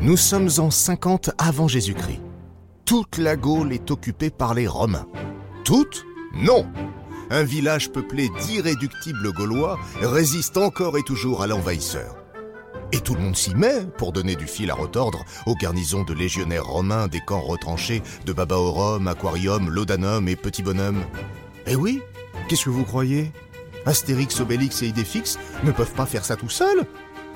Nous sommes en 50 avant Jésus-Christ. Toute la Gaule est occupée par les Romains. Toute Non Un village peuplé d'irréductibles Gaulois résiste encore et toujours à l'envahisseur. Et tout le monde s'y met pour donner du fil à retordre aux garnisons de légionnaires romains des camps retranchés de Babaorum, Aquarium, Laudanum et Petit Bonhomme. Eh oui Qu'est-ce que vous croyez? Astérix, Obélix et Idéfix ne peuvent pas faire ça tout seuls.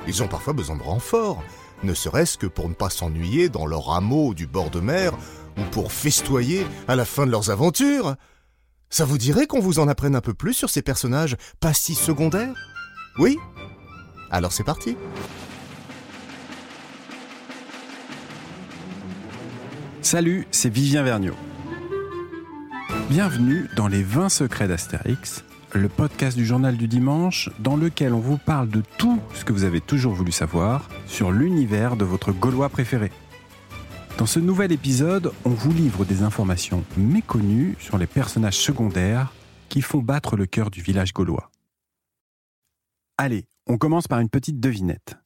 Ils ont parfois besoin de renforts, ne serait-ce que pour ne pas s'ennuyer dans leur hameau du bord de mer ou pour festoyer à la fin de leurs aventures. Ça vous dirait qu'on vous en apprenne un peu plus sur ces personnages pas si secondaires? Oui? Alors c'est parti Salut, c'est Vivien Vergniaud. Bienvenue dans les 20 secrets d'Astérix, le podcast du journal du dimanche dans lequel on vous parle de tout ce que vous avez toujours voulu savoir sur l'univers de votre Gaulois préféré. Dans ce nouvel épisode, on vous livre des informations méconnues sur les personnages secondaires qui font battre le cœur du village gaulois. Allez, on commence par une petite devinette.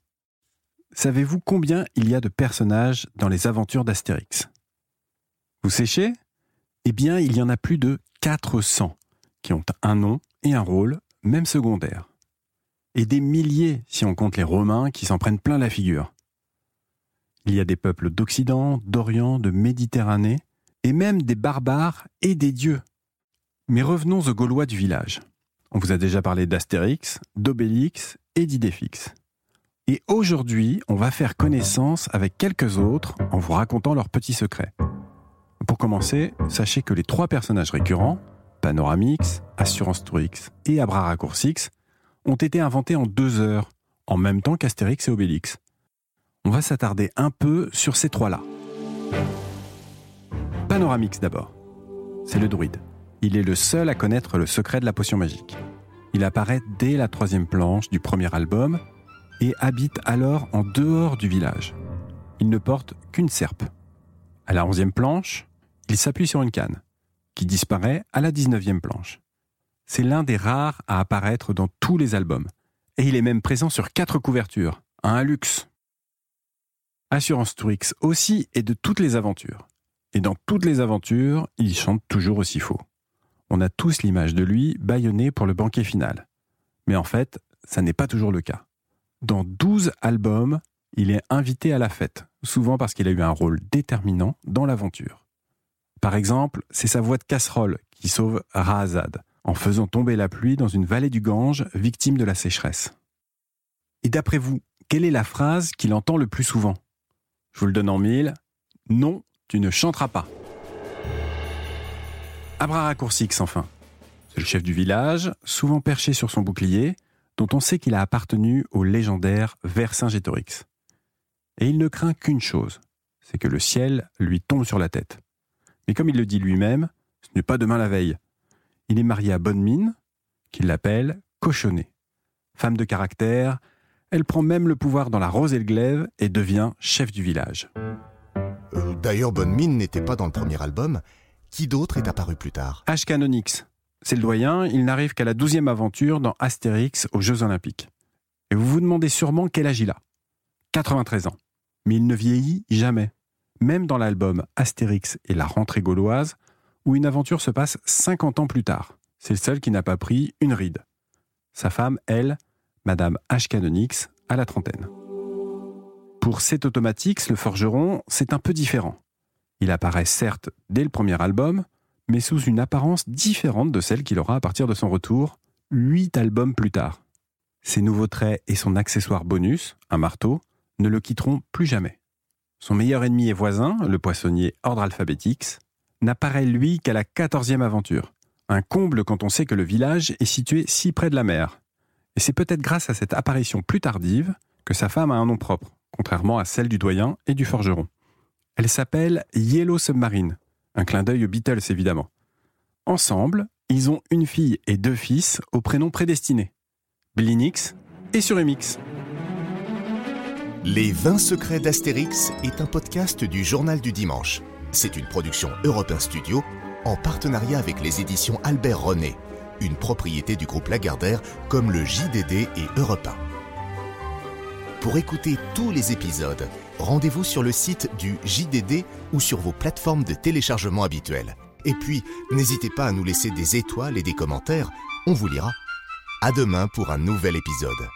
Savez-vous combien il y a de personnages dans les aventures d'Astérix? Vous séchez? Eh bien, il y en a plus de 400 qui ont un nom et un rôle, même secondaire. Et des milliers si on compte les Romains qui s'en prennent plein la figure. Il y a des peuples d'Occident, d'Orient, de Méditerranée, et même des barbares et des dieux. Mais revenons aux Gaulois du village. On vous a déjà parlé d'Astérix, d'Obélix et d'Idéfix. Et aujourd'hui, on va faire connaissance avec quelques autres en vous racontant leurs petits secrets. Pour commencer, sachez que les trois personnages récurrents, Panoramix, Assurance Tourix et Abraracoursix, ont été inventés en deux heures, en même temps qu'Astérix et Obélix on va s'attarder un peu sur ces trois-là. Panoramix d'abord. C'est le druide. Il est le seul à connaître le secret de la potion magique. Il apparaît dès la troisième planche du premier album et habite alors en dehors du village. Il ne porte qu'une serpe. À la onzième planche, il s'appuie sur une canne, qui disparaît à la dix-neuvième planche. C'est l'un des rares à apparaître dans tous les albums. Et il est même présent sur quatre couvertures, un luxe. Assurance Tourix aussi et de toutes les aventures. Et dans toutes les aventures, il chante toujours aussi faux. On a tous l'image de lui bâillonné pour le banquet final. Mais en fait, ça n'est pas toujours le cas. Dans 12 albums, il est invité à la fête, souvent parce qu'il a eu un rôle déterminant dans l'aventure. Par exemple, c'est sa voix de casserole qui sauve Rahazad, en faisant tomber la pluie dans une vallée du Gange victime de la sécheresse. Et d'après vous, quelle est la phrase qu'il entend le plus souvent? Je vous le donne en mille. Non, tu ne chanteras pas. Abraracoursix, enfin. C'est le chef du village, souvent perché sur son bouclier, dont on sait qu'il a appartenu au légendaire Vercingétorix. Et il ne craint qu'une chose, c'est que le ciel lui tombe sur la tête. Mais comme il le dit lui-même, ce n'est pas demain la veille. Il est marié à Bonne Mine, qu'il l'appelle Cochonnet. Femme de caractère, elle prend même le pouvoir dans la Rose et le Glaive et devient chef du village. Euh, d'ailleurs, Bonne Mine n'était pas dans le premier album. Qui d'autre est apparu plus tard? Ashkanonix. C'est le doyen, il n'arrive qu'à la douzième aventure dans Astérix aux Jeux Olympiques. Et vous vous demandez sûrement quel âge il a. 93 ans. Mais il ne vieillit jamais. Même dans l'album Astérix et la rentrée gauloise, où une aventure se passe 50 ans plus tard. C'est le seul qui n'a pas pris une ride. Sa femme, elle, Madame H. à la trentaine. Pour cet Automatix, le forgeron, c'est un peu différent. Il apparaît certes dès le premier album, mais sous une apparence différente de celle qu'il aura à partir de son retour, huit albums plus tard. Ses nouveaux traits et son accessoire bonus, un marteau, ne le quitteront plus jamais. Son meilleur ennemi et voisin, le poissonnier Ordre Alphabetix, n'apparaît lui qu'à la quatorzième aventure. Un comble quand on sait que le village est situé si près de la mer, et c'est peut-être grâce à cette apparition plus tardive que sa femme a un nom propre, contrairement à celle du doyen et du forgeron. Elle s'appelle Yellow Submarine, un clin d'œil aux Beatles évidemment. Ensemble, ils ont une fille et deux fils au prénom prédestiné, Blinix et Suremix. Les 20 secrets d'Astérix est un podcast du Journal du Dimanche. C'est une production Europe Studio en partenariat avec les éditions Albert René une propriété du groupe Lagardère comme le JDD et Europe Pour écouter tous les épisodes, rendez-vous sur le site du JDD ou sur vos plateformes de téléchargement habituelles. Et puis, n'hésitez pas à nous laisser des étoiles et des commentaires, on vous lira. À demain pour un nouvel épisode.